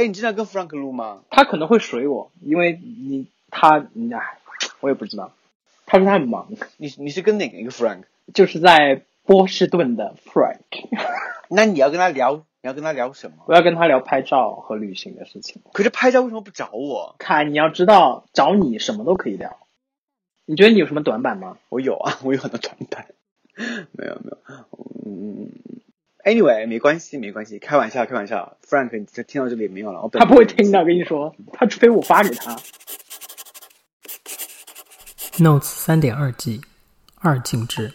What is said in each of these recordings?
哎，你经常跟 Frank 录吗？他可能会水我，因为你他你，哎，我也不知道。他说他很忙。你你是跟哪个一个 Frank？就是在波士顿的 Frank。那你要跟他聊，你要跟他聊什么？我要跟他聊拍照和旅行的事情。可是拍照为什么不找我？凯，你要知道，找你什么都可以聊。你觉得你有什么短板吗？我有啊，我有很多短板。没有没有，嗯。Anyway，没关系，没关系，开玩笑，开玩笑。Frank，你听到这里没有了？他不会听的，跟你说，他除非我发给他。Notes 三点二 G，二进制。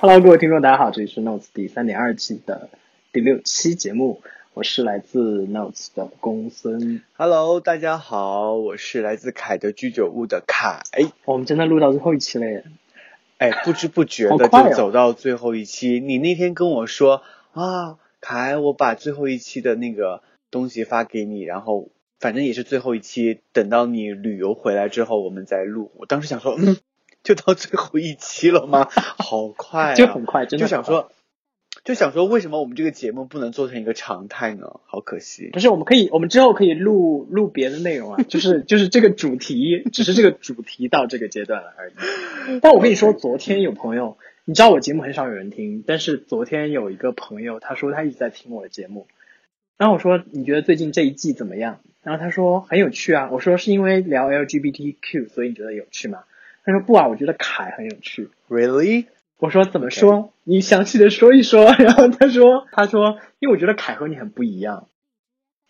Hello，各位听众，大家好，这里是 Notes 第三点二季的第六期节目，我是来自 Notes 的公孙。Hello，大家好，我是来自凯的居酒屋的凯。我们真的录到最后一期了耶！哎，不知不觉的就走到最后一期。你那天跟我说啊，凯，我把最后一期的那个东西发给你，然后反正也是最后一期，等到你旅游回来之后我们再录。我当时想说，嗯，就到最后一期了吗？好快，就很快，真的就想说。就想说，为什么我们这个节目不能做成一个常态呢？好可惜。不是，我们可以，我们之后可以录录别的内容啊，就是就是这个主题，只是这个主题到这个阶段了而已。但我跟你说，昨天有朋友，你知道我节目很少有人听，但是昨天有一个朋友，他说他一直在听我的节目，然后我说你觉得最近这一季怎么样？然后他说很有趣啊。我说是因为聊 LGBTQ 所以你觉得有趣吗？他说不啊，我觉得凯很有趣。Really？我说怎么说？你详细的说一说。然后他说，他说，因为我觉得凯和你很不一样。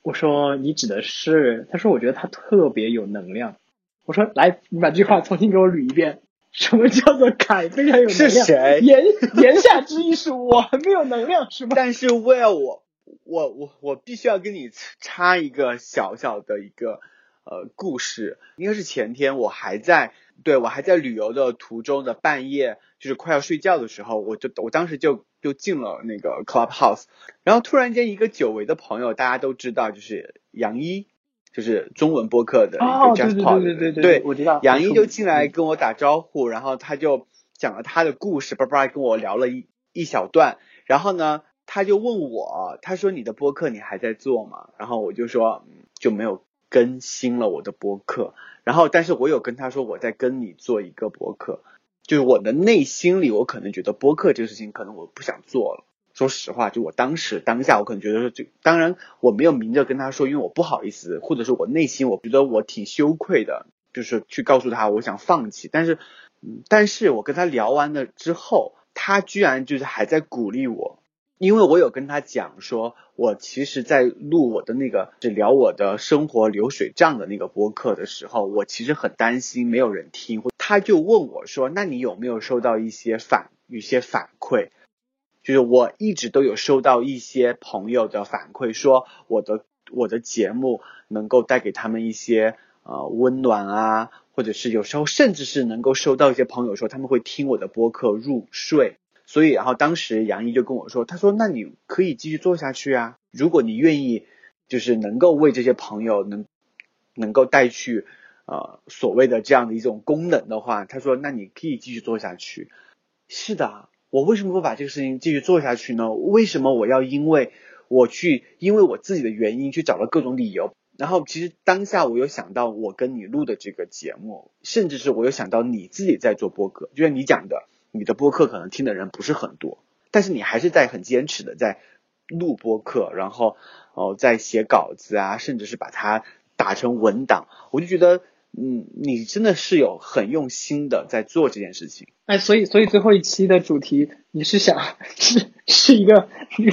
我说你指的是？他说我觉得他特别有能量。我说来，你把这句话重新给我捋一遍。什么叫做凯非常有能量？是谁？言言下之意是我很没有能量是吗？但是 Well，我我我我必须要跟你插一个小小的一个呃故事。应该是前天我还在。对我还在旅游的途中的半夜，就是快要睡觉的时候，我就我当时就就进了那个 Clubhouse，然后突然间一个久违的朋友，大家都知道就是杨一，就是中文播客的一个 j a s t Pod，对对对对，我知道。杨一就进来跟我打招呼，然后他就讲了他的故事，叭叭跟我聊了一一小段，然后呢，他就问我，他说你的播客你还在做吗？然后我就说就没有更新了我的播客。然后，但是我有跟他说，我在跟你做一个播客，就是我的内心里，我可能觉得播客这个事情，可能我不想做了。说实话，就我当时当下，我可能觉得说，就当然我没有明着跟他说，因为我不好意思，或者是我内心我觉得我挺羞愧的，就是去告诉他我想放弃。但是，嗯，但是我跟他聊完了之后，他居然就是还在鼓励我。因为我有跟他讲说，我其实，在录我的那个是聊我的生活流水账的那个播客的时候，我其实很担心没有人听。他就问我说：“那你有没有收到一些反一些反馈？”就是我一直都有收到一些朋友的反馈，说我的我的节目能够带给他们一些呃温暖啊，或者是有时候甚至是能够收到一些朋友说他们会听我的播客入睡。所以，然后当时杨毅就跟我说：“他说，那你可以继续做下去啊，如果你愿意，就是能够为这些朋友能能够带去呃所谓的这样的一种功能的话，他说，那你可以继续做下去。是的，我为什么不把这个事情继续做下去呢？为什么我要因为我去因为我自己的原因去找了各种理由？然后，其实当下我有想到我跟你录的这个节目，甚至是我有想到你自己在做播客，就像你讲的。”你的播客可能听的人不是很多，但是你还是在很坚持的在录播客，然后哦在写稿子啊，甚至是把它打成文档，我就觉得嗯，你真的是有很用心的在做这件事情。哎，所以所以最后一期的主题，你是想 是是一个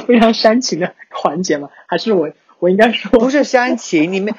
非常煽情的环节吗？还是我我应该说不是煽情？你们。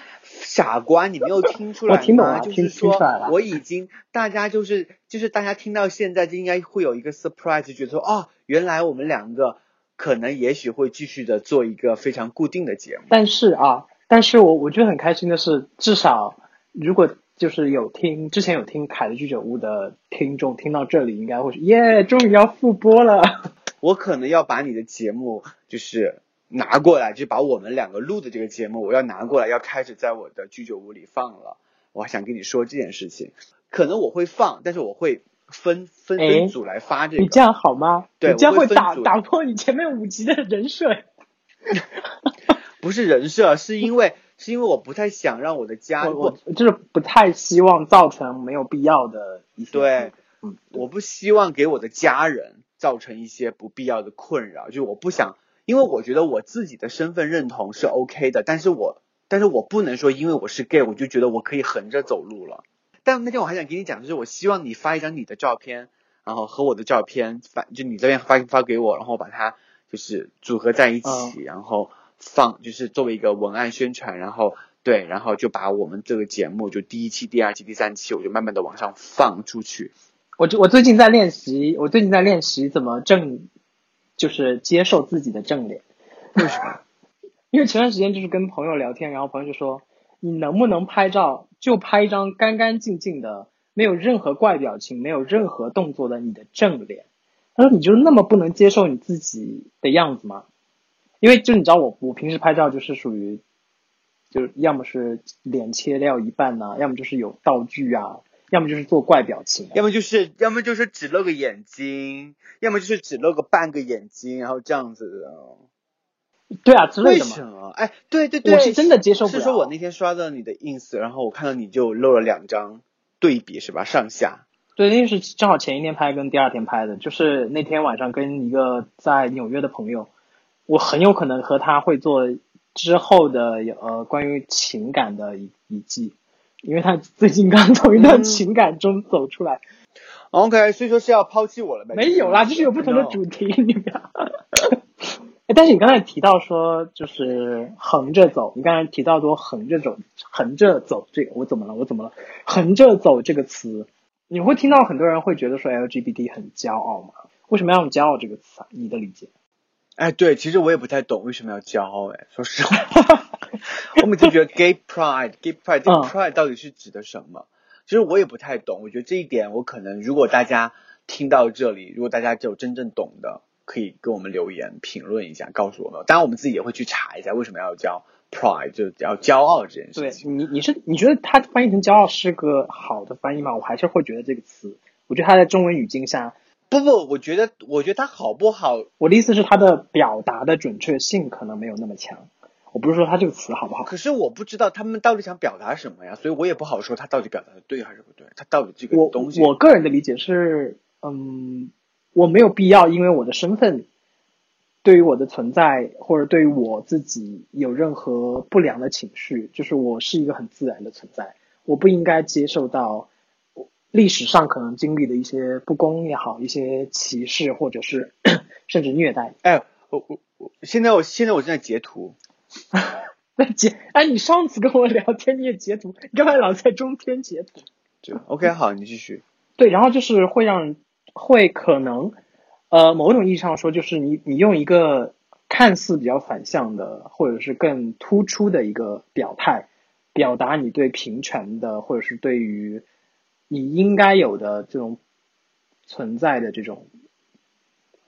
傻瓜，你没有听出来吗？我听懂了，就是说我已经，大家就是就是大家听到现在就应该会有一个 surprise，觉得说哦，原来我们两个可能也许会继续的做一个非常固定的节目。但是啊，但是我我觉得很开心的是，至少如果就是有听之前有听凯的居酒屋的听众听到这里，应该会说耶，终于要复播了。我可能要把你的节目就是。拿过来就把我们两个录的这个节目，我要拿过来，要开始在我的居酒屋里放了。我还想跟你说这件事情，可能我会放，但是我会分分分组来发这个。你这样好吗？对，这样会打打破你前面五集的人设。不是人设，是因为是因为我不太想让我的家我我就是不太希望造成没有必要的一些对，嗯，我不希望给我的家人造成一些不必要的困扰，就是我不想，因为我觉得我自己的身份认同是 OK 的，但是我但是我不能说因为我是 gay 我就觉得我可以横着走路了。但那天我还想跟你讲，就是我希望你发一张你的照片，然后和我的照片发，就你这边发发给我，然后把它就是组合在一起，嗯然后放就是作为一个文案宣传，然后对，然后就把我们这个节目就第一期、第二期、第三期，我就慢慢的往上放出去。我就我最近在练习，我最近在练习怎么正，就是接受自己的正脸。为什么？因为前段时间就是跟朋友聊天，然后朋友就说，你能不能拍照就拍一张干干净净的，没有任何怪表情、没有任何动作的你的正脸？他说你就那么不能接受你自己的样子吗？因为就你知道我我平时拍照就是属于，就是要么是脸切掉一半呐、要么就是有道具啊，要么就是做怪表情、啊。要么就是要么就是只露个眼睛，要么就是只露个半个眼睛，然后这样子的。对啊之类为的嘛。什么？哎，对对对，我是真的接受不了是说我那天刷到你的 ins，然后我看到你就露了两张对比是吧？上下。对，那是正好前一天拍跟第二天拍的，就是那天晚上跟一个在纽约的朋友，我很有可能和他会做之后的呃关于情感的一一季，因为他最近刚从一段嗯情感中走出来。OK，所以说是要抛弃我了呗？没有啦，就是有不同的主题，你不要。哎但是你刚才提到说，就是横着走，你刚才提到说横着走，横着走这个我怎么了？我怎么了？横着走这个词，你会听到很多人会觉得说 LGBT 很骄傲吗？为什么要用骄傲这个词啊？你的理解？哎，对，其实我也不太懂为什么要骄傲，哎，说实话，我每次觉得 gay pride，gay pride，这个嗯 pride 到底是指的什么？其实我也不太懂，我觉得这一点我可能，如果大家听到这里，如果大家就真正懂的，可以跟我们留言评论一下，告诉我们。当然，我们自己也会去查一下为什么要叫 pride，就要骄傲这件事情。你，你是你觉得它翻译成骄傲是个好的翻译吗？我还是会觉得这个词，我觉得它在中文语境下，不不，我觉得，我觉得它好不好，我的意思是它的表达的准确性可能没有那么强。我不是说它这个词好不好，可是我不知道他们到底想表达什么呀，所以我也不好说他到底表达的对还是不对，他到底这个东西。我个人的理解是，嗯，我没有必要因为我的身份对于我的存在或者对于我自己有任何不良的情绪，就是我是一个很自然的存在，我不应该接受到历史上可能经历的一些不公也好，一些歧视或者是 甚至虐待。哎，我我我现在我现在我正在截图，那截，哎，你上次跟我聊天你也截图，你干嘛老在中间截图？就 OK 好，你继续。对，然后就是会让会可能，呃，某种意义上说，就是你你用一个看似比较反向的，或者是更突出的一个表态，表达你对平权的，或者是对于你应该有的这种存在的这种，哎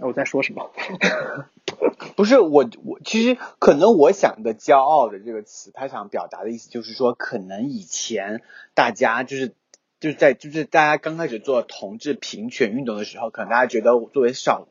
我在说什么？不是我我其实可能我想的骄傲的这个词，他想表达的意思就是说，可能以前大家就是就是在就是大家刚开始做同志平权运动的时候，可能大家觉得我作为少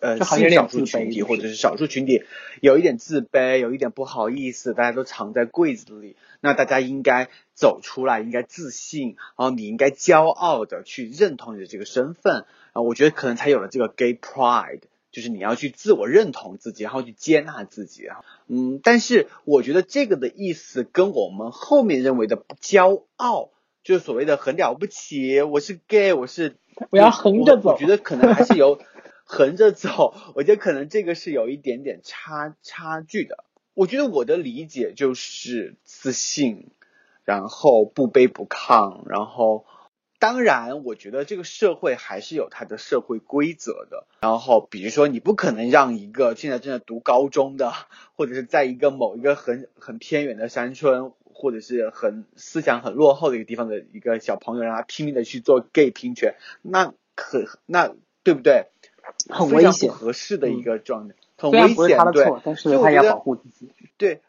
呃就好像有点性少数群体或者是少数群体有一点自卑，有一点不好意思，大家都藏在柜子里，那大家应该走出来，应该自信，然后你应该骄傲的去认同你的这个身份啊，我觉得可能才有了这个 gay pride。就是你要去自我认同自己，然后去接纳自己啊，嗯，但是我觉得这个的意思跟我们后面认为的骄傲，就是所谓的很了不起，我是 gay，我是我要横着走我我觉得可能还是有横着走，我觉得可能这个是有一点点差差距的。我觉得我的理解就是自信，然后不卑不亢，然后当然，我觉得这个社会还是有它的社会规则的。然后，比如说，你不可能让一个现在正在读高中的，或者是在一个某一个很很偏远的山村，或者是很思想很落后的一个地方的一个小朋友，让他拼命的去做 gay 平权，那可那对不对？很危险不合适的一个状态，很危险，对。他的错，但所以我觉得是他也要保护自己。对，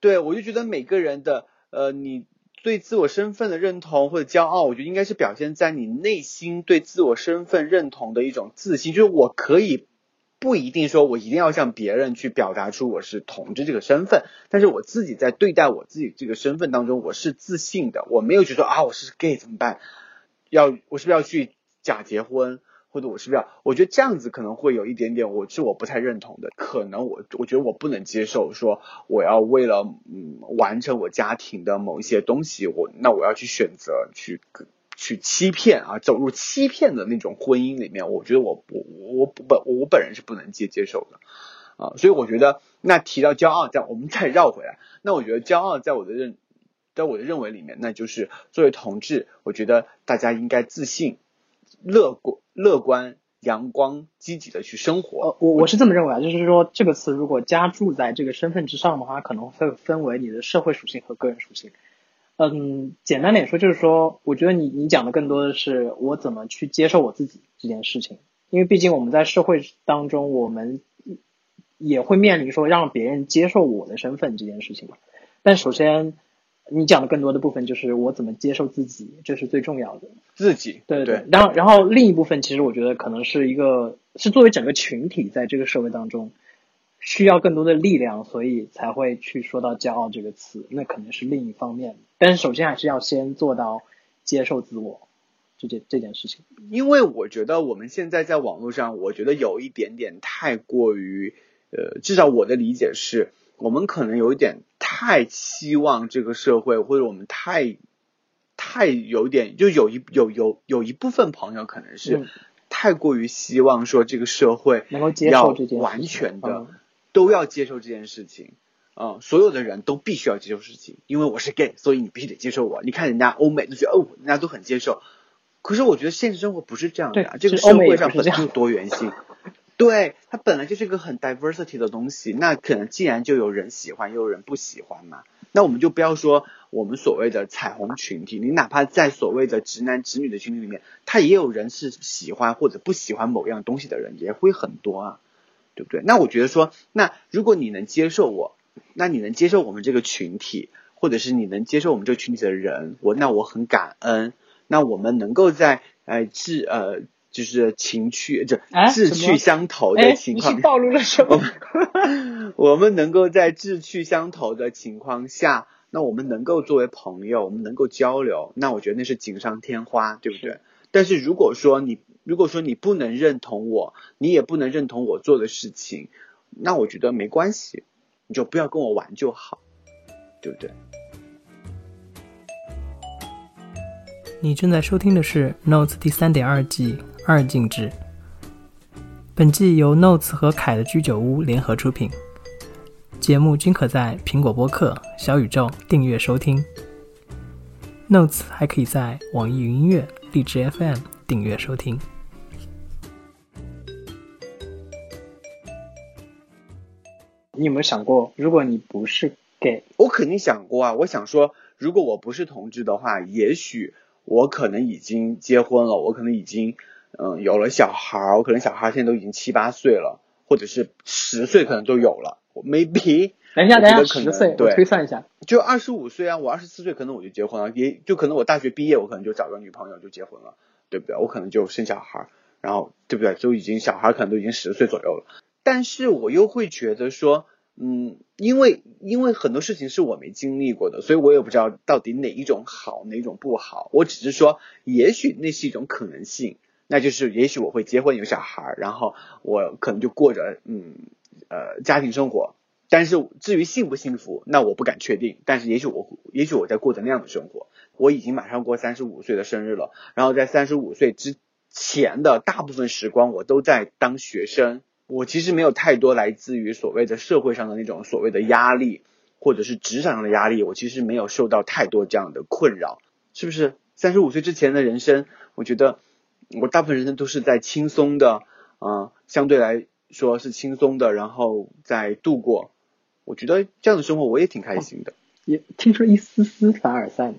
对，我就觉得每个人的呃，你对自我身份的认同或者骄傲，我觉得应该是表现在你内心对自我身份认同的一种自信，就是我可以不一定说我一定要向别人去表达出我是同志这个身份，但是我自己在对待我自己这个身份当中，我是自信的，我没有觉得啊我是 gay 怎么办？要我是不是要去假结婚？或者我是不是要？我觉得这样子可能会有一点点，我是我不太认同的。可能我我觉得我不能接受，说我要为了嗯完成我家庭的某一些东西，我那我要去选择去去欺骗啊，走入欺骗的那种婚姻里面。我觉得我我我本我本人是不能接接受的啊。所以我觉得那提到骄傲，在我们再绕回来，那我觉得骄傲在我的认在我的认为里面，那就是作为同志，我觉得大家应该自信。乐观、乐观、阳光、积极的去生活。呃，我我是这么认为啊，就是说这个词如果加注在这个身份之上的话，可能会分为你的社会属性和个人属性。嗯，简单点说，就是说，我觉得你你讲的更多的是我怎么去接受我自己这件事情，因为毕竟我们在社会当中，我们也会面临说让别人接受我的身份这件事情嘛。但首先。你讲的更多的部分就是我怎么接受自己，这是最重要的。自己，对对。对然后，然后另一部分其实我觉得可能是一个，是作为整个群体在这个社会当中需要更多的力量，所以才会去说到骄傲这个词。那可能是另一方面。但是首先还是要先做到接受自我这件这件事情。因为我觉得我们现在在网络上，我觉得有一点点太过于，呃，至少我的理解是。我们可能有一点太期望这个社会，或者我们太太有点，就有一有有有一部分朋友可能是太过于希望说这个社会能够接受这件完全的都要接受这件事情，啊，所有的人都必须要接受事情，因为我是 gay，所以你必须得接受我。你看人家欧美都觉得哦，人家都很接受，可是我觉得现实生活不是这样的，这个社会上本来就多元性。对，它本来就是一个很 diversity 的东西，那可能既然就有人喜欢，又有人不喜欢嘛，那我们就不要说我们所谓的彩虹群体，你哪怕在所谓的直男直女的群体里面，他也有人是喜欢或者不喜欢某样东西的人，也会很多啊，对不对？那我觉得说，那如果你能接受我，那你能接受我们这个群体，或者是你能接受我们这个群体的人，我那我很感恩，那我们能够在呃志呃。就是情趣，就志趣相投的情况。你暴露了什么？我们能够在志趣相投的情况下，那我们能够作为朋友，我们能够交流，那我觉得那是锦上添花，对不对？但是如果说你，如果说你不能认同我，你也不能认同我做的事情，那我觉得没关系，你就不要跟我玩就好，对不对？你正在收听的是《Notes》第三点二季。二进制。本季由 Notes 和凯的居酒屋联合出品，节目均可在苹果播客、小宇宙订阅收听。Notes 还可以在网易云音乐、荔枝 FM 订阅收听。你有没有想过，如果你不是 gay，我肯定想过啊。我想说，如果我不是同志的话，也许我可能已经结婚了，我可能已经。嗯，有了小孩儿，我可能小孩儿现在都已经七八岁了，或者是十岁可能都有了。maybe 等一下，等一下，十岁，我推算一下，就二十五岁啊，我二十四岁可能我就结婚了，也就可能我大学毕业，我可能就找个女朋友就结婚了，对不对？我可能就生小孩儿，然后对不对？就已经小孩儿可能都已经十岁左右了，但是我又会觉得说，嗯，因为因为很多事情是我没经历过的，所以我也不知道到底哪一种好，哪一种不好。我只是说，也许那是一种可能性。那就是，也许我会结婚有小孩，然后我可能就过着嗯呃家庭生活。但是至于幸不幸福，那我不敢确定。但是也许我，也许我在过着那样的生活。我已经马上过三十五岁的生日了，然后在三十五岁之前的大部分时光，我都在当学生。我其实没有太多来自于所谓的社会上的那种所谓的压力，或者是职场上的压力。我其实没有受到太多这样的困扰，是不是？三十五岁之前的人生，我觉得。我大部分人生都是在轻松的，啊，相对来说是轻松的，然后在度过。我觉得这样的生活我也挺开心的。也听出一丝丝凡尔赛。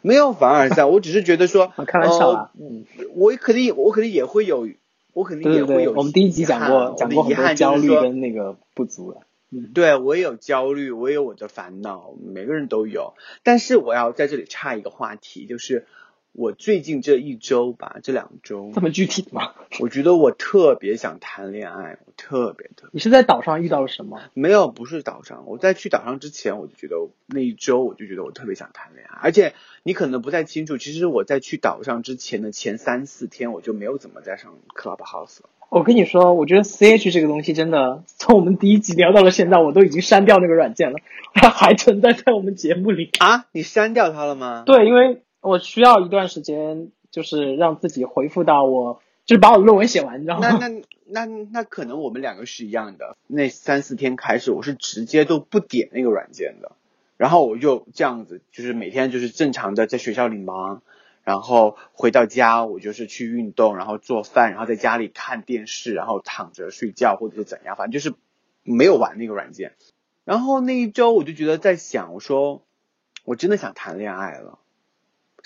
没有凡尔赛，我只是觉得说，开玩笑啊。嗯，我肯定，我肯定也会有，我肯定也会有。我们第一集讲过，讲过很多焦虑跟那个不足了。嗯，对我也有焦虑，我也有我的烦恼，每个人都有。但是我要在这里插一个话题，就是。我最近这一周吧，这两周这，么具体吗？我觉得我特别想谈恋爱，我特别特你是在岛上遇到了什么？没有，不是岛上。我在去岛上之前，我就觉得那一周，我就觉得我特别想谈恋爱。而且你可能不太清楚，其实我在去岛上之前的前三四天，我就没有怎么在上 Clubhouse 了。我跟你说，我觉得 CH 这个东西真的，从我们第一集聊到了现在，我都已经删掉那个软件了，它还存在在我们节目里。啊，你删掉它了吗？对，因为我需要一段时间，就是让自己恢复到我，就是把我的论文写完，你知道吗？那那那那可能我们两个是一样的。那三四天开始，我是直接都不点那个软件的，然后我就这样子，就是每天就是正常的在学校里忙，然后回到家我就是去运动，然后做饭，然后在家里看电视，然后躺着睡觉或者是怎样，反正就是没有玩那个软件。然后那一周我就觉得在想，我说我真的想谈恋爱了，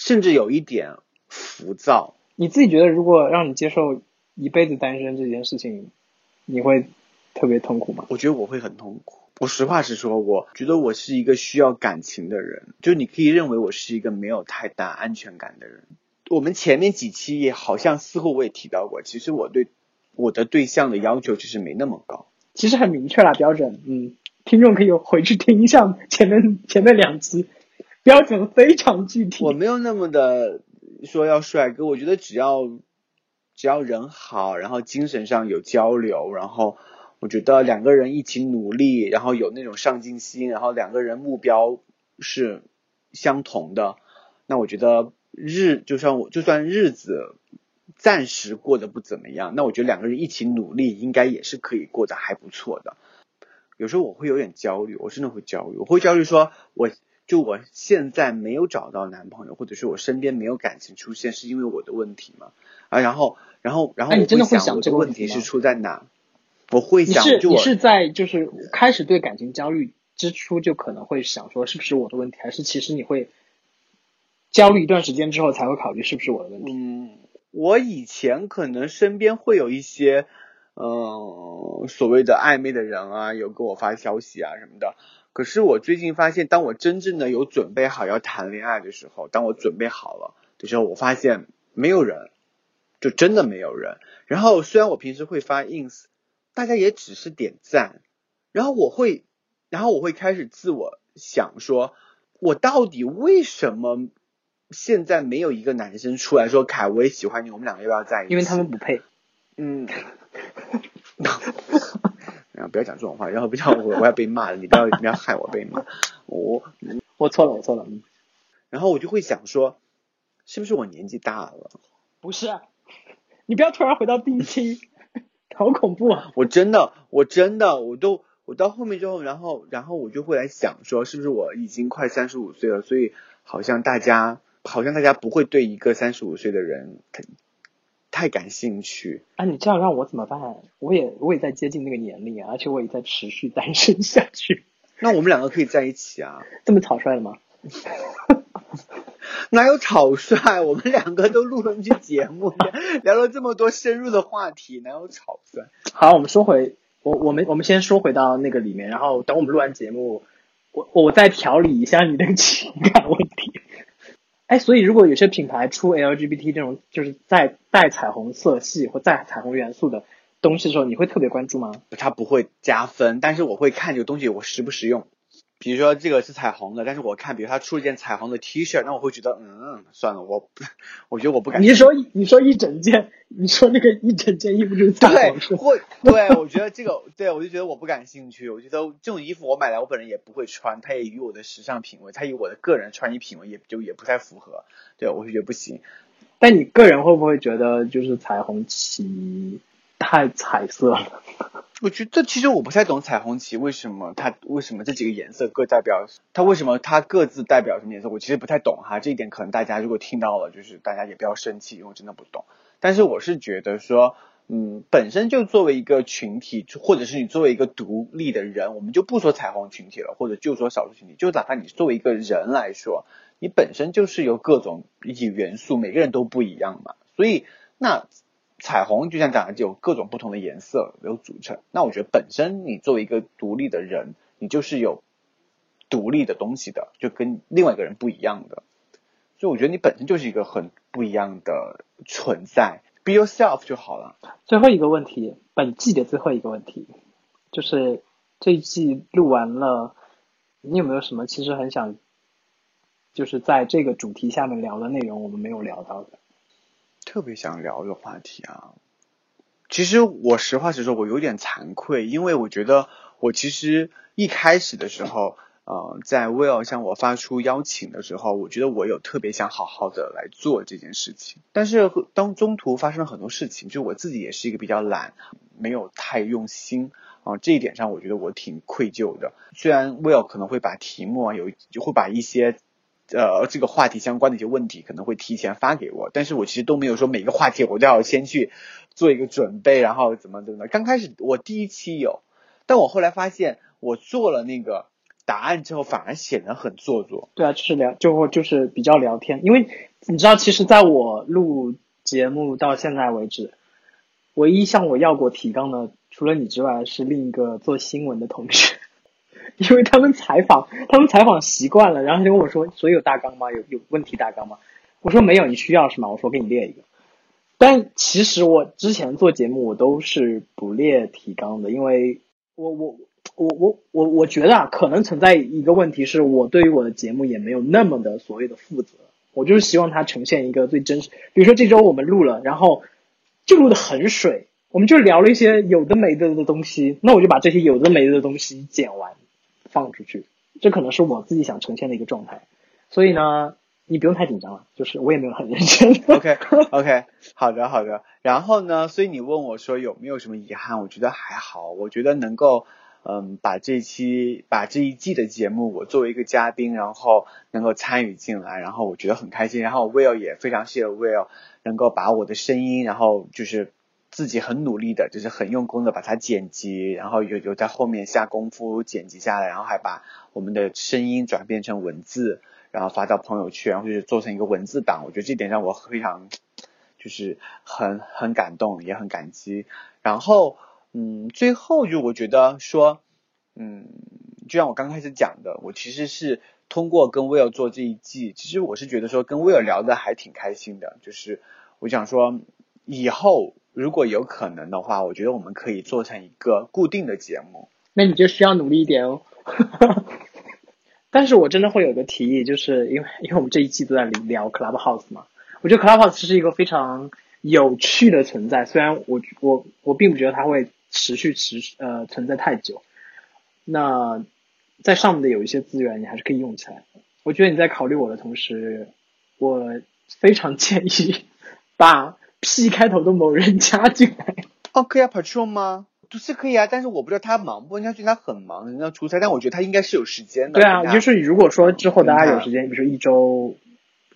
甚至有一点浮躁。你自己觉得，如果让你接受一辈子单身这件事情，你会特别痛苦吗？我觉得我会很痛苦。我实话实说，我觉得我是一个需要感情的人，就你可以认为我是一个没有太大安全感的人。我们前面几期也好像似乎我也提到过，其实我对我的对象的要求其实没那么高。其实很明确啦，标准。嗯，听众可以回去听一下前面前面两期，标准非常具体。我没有那么的说要帅哥，我觉得只要只要人好，然后精神上有交流，然后我觉得两个人一起努力，然后有那种上进心，然后两个人目标是相同的，那我觉得日就算我就算日子暂时过得不怎么样，那我觉得两个人一起努力，应该也是可以过得还不错的。有时候我会有点焦虑，我真的会焦虑，我会焦虑说，我就我现在没有找到男朋友，或者是我身边没有感情出现，是因为我的问题吗？啊，然后，然后，然后你真的会想我的想这个问题是出在哪？我会想，就你是在就是开始对感情焦虑之初，就可能会想说是不是我的问题，还是其实你会焦虑一段时间之后才会考虑是不是我的问题？嗯，我以前可能身边会有一些，嗯、所谓的暧昧的人啊，有给我发消息啊什么的。可是我最近发现，当我真正的有准备好要谈恋爱的时候，当我准备好了的时候，我发现没有人，就真的没有人。然后虽然我平时会发 ins，大家也只是点赞，然后我会，然后我会开始自我想说，我到底为什么现在没有一个男生出来说凯，我也喜欢你，我们两个要不要在一起？因为他们不配。嗯，然后不要讲这种话，然后不要我我要被骂了，你不要不要害我被骂，我我错了，我错了，嗯，然后我就会想说，是不是我年纪大了？不是啊，你不要突然回到第一期，好恐怖啊！我真的我真的我都我到后面之后，然后然后我就会来想说，是不是我已经快三十五岁了，所以好像大家好像大家不会对一个三十五岁的人太太感兴趣。啊，你这样让我怎么办？我也我也在接近那个年龄啊，而且我也在持续单身下去，那我们两个可以在一起啊？这么草率的吗？哪有草率？我们两个都录了一期节目，聊了这么多深入的话题，哪有草率？好，我们说回我我们我们先说回到那个里面，然后等我们录完节目，我我再调理一下你的情感问题。哎，所以如果有些品牌出 LGBT 这种就是带带彩虹色系或带彩虹元素的东西的时候，你会特别关注吗？它不会加分，但是我会看这个东西我实不实用。比如说这个是彩虹的，但是我看，比如他出了件彩虹的 T 恤，那我会觉得，嗯，算了，我 我觉得我不敢。你说你说一整件，你说那个一整件衣服就是彩，虹色？会，对我觉得这个，对我就觉得我不感兴趣。我觉得这种衣服我买来，我本人也不会穿，它也与我的时尚品味，它与我的个人穿衣品味也就也不太符合。对我就觉得不行。但你个人会不会觉得就是彩虹旗太彩色了？我觉得其实我不太懂彩虹旗为什么它为什么这几个颜色各代表它为什么它各自代表什么颜色，我其实不太懂哈。这一点可能大家如果听到了，就是大家也不要生气，因为我真的不懂。但是我是觉得说，嗯，本身就作为一个群体，或者是你作为一个独立的人，我们就不说彩虹群体了，或者就说少数群体，就哪怕你作为一个人来说，你本身就是由各种一体元素，每个人都不一样嘛，所以那。彩虹就像讲的，有各种不同的颜色有组成。那我觉得本身你作为一个独立的人，你就是有独立的东西的，就跟另外一个人不一样的。所以我觉得你本身就是一个很不一样的存在，be yourself 就好了。最后一个问题，本季的最后一个问题，就是这一季录完了，你有没有什么其实很想，就是在这个主题下面聊的内容，我们没有聊到的？特别想聊的话题啊，其实我实话实说，我有点惭愧，因为我觉得我其实一开始的时候。呃，在 Will 向我发出邀请的时候，我觉得我有特别想好好的来做这件事情。但是当中途发生了很多事情，就我自己也是一个比较懒，没有太用心啊。这一点上，我觉得我挺愧疚的。虽然 Will 可能会把题目啊，有就会把一些呃这个话题相关的一些问题可能会提前发给我，但是我其实都没有说每个话题我都要先去做一个准备，然后怎么怎么。刚开始我第一期有，但我后来发现我做了那个。答案之后反而显得很做作。对啊，就是聊，就就是比较聊天。因为你知道，其实在我录节目到现在为止，唯一向我要过提纲的，除了你之外，是另一个做新闻的同事。因为他们采访，他们采访习惯了，然后就问我说：“所以有大纲吗？有有问题大纲吗？”我说：“没有，你需要是吗？”我说：“给你列一个。”但其实我之前做节目，我都是不列提纲的，因为我我。我我我我觉得啊，可能存在一个问题，是我对于我的节目也没有那么的所谓的负责。我就是希望它呈现一个最真实。比如说这周我们录了，然后就录的很水，我们就聊了一些有的没的的东西，那我就把这些有的没的东西剪完放出去，这可能是我自己想呈现的一个状态。所以呢，你不用太紧张了，就是我也没有很认真。OK OK，好的好的。然后呢，所以你问我说有没有什么遗憾？我觉得还好，我觉得能够。嗯，把这期把这一季的节目，我作为一个嘉宾，然后能够参与进来，然后我觉得很开心。然后 Will 也非常谢谢 Will 能够把我的声音，然后就是自己很努力的，就是很用功的把它剪辑，然后有有在后面下功夫剪辑下来，然后还把我们的声音转变成文字，然后发到朋友圈，或者做成一个文字档。我觉得这点让我非常就是很很感动，也很感激。然后。嗯，最后就我觉得说，嗯，就像我刚开始讲的，我其实是通过跟威尔做这一季，其实我是觉得说跟威尔聊的还挺开心的。就是我想说，以后如果有可能的话，我觉得我们可以做成一个固定的节目。那你就需要努力一点哦。但是我真的会有个提议，就是因为因为我们这一季都在聊 Clubhouse 嘛，我觉得 Clubhouse 是一个非常有趣的存在，虽然我我我并不觉得它会。持续持呃存在太久，那在上面的有一些资源，你还是可以用起来。我觉得你在考虑我的同时，我非常建议把 P 开头的某人加进来。哦，可以啊，Patron 吗？不是可以啊，但是我不知道他忙不？应该觉得他很忙，人家出差，但我觉得他应该是有时间的。对啊，就是如果说之后大家有时间，比如说一周，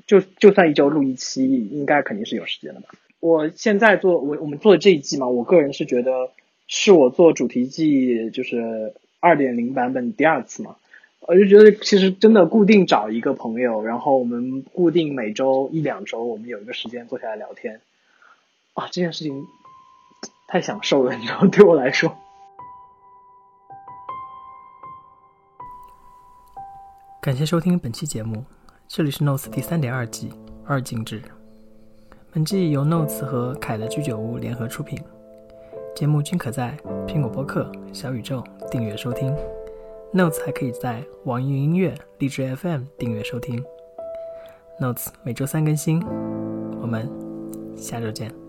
就就算一周录一期，应该肯定是有时间的吧。我现在做我我们做的这一季嘛，我个人是觉得。是我做主题季就是二点零版本第二次嘛，我就觉得其实真的固定找一个朋友，然后我们固定每周一两周，我们有一个时间坐下来聊天，啊，这件事情太享受了，你知道，对我来说。感谢收听本期节目，这里是 Notes 第三点二季二进制，本季由 Notes 和凯的居酒屋联合出品。节目均可在苹果播客、小宇宙订阅收听，Notes 还可以在网易云音乐、荔枝 FM 订阅收听。Notes 每周三更新，我们下周见。